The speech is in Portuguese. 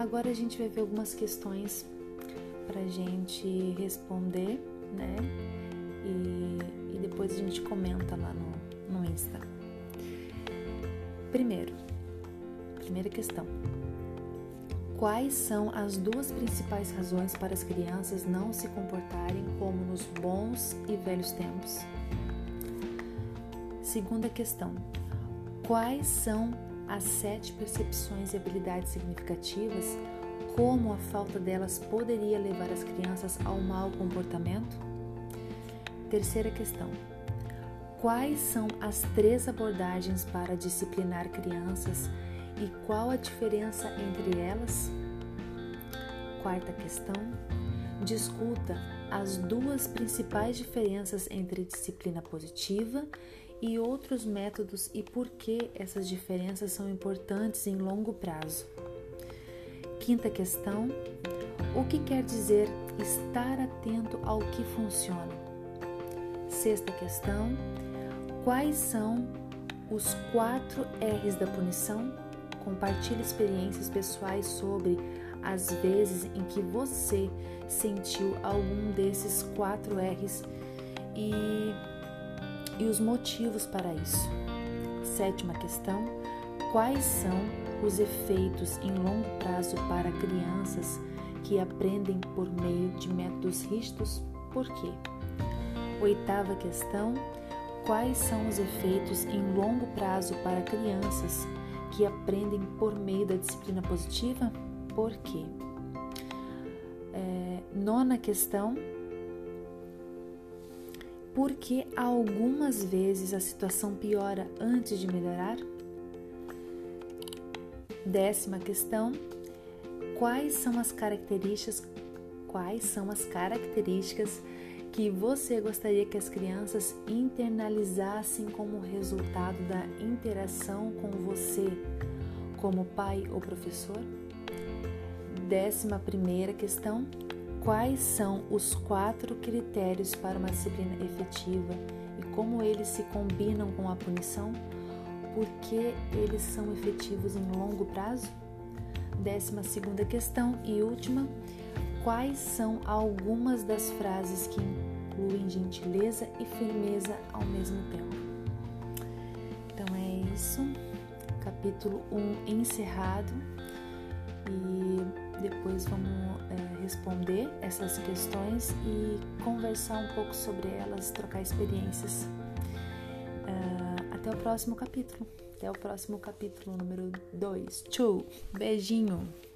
agora a gente vai ver algumas questões para gente responder, né? E, e, depois a gente comenta lá no, no Insta. Primeiro, primeira questão. Quais são as duas principais razões para as crianças não se comportarem como nos bons e velhos tempos? Segunda questão. Quais são as sete percepções e habilidades significativas, como a falta delas poderia levar as crianças ao mau comportamento? Terceira questão. Quais são as três abordagens para disciplinar crianças e qual a diferença entre elas? Quarta questão. Discuta as duas principais diferenças entre disciplina positiva e outros métodos e por que essas diferenças são importantes em longo prazo. Quinta questão: o que quer dizer estar atento ao que funciona? Sexta questão: quais são os quatro R's da punição? Compartilhe experiências pessoais sobre as vezes em que você sentiu algum desses quatro R's e e os motivos para isso. Sétima questão: quais são os efeitos em longo prazo para crianças que aprendem por meio de métodos rígidos? Por quê? Oitava questão: quais são os efeitos em longo prazo para crianças que aprendem por meio da disciplina positiva? Por quê? É, nona questão: porque algumas vezes a situação piora antes de melhorar? Décima questão: quais são as características quais são as características que você gostaria que as crianças internalizassem como resultado da interação com você, como pai ou professor? Décima primeira questão: Quais são os quatro critérios para uma disciplina efetiva e como eles se combinam com a punição? Por que eles são efetivos em longo prazo? Décima segunda questão e última, quais são algumas das frases que incluem gentileza e firmeza ao mesmo tempo? Então é isso, capítulo 1 um encerrado e depois vamos é, responder essas questões e conversar um pouco sobre elas, trocar experiências. É, até o próximo capítulo. Até o próximo capítulo número 2. Tchau! Beijinho!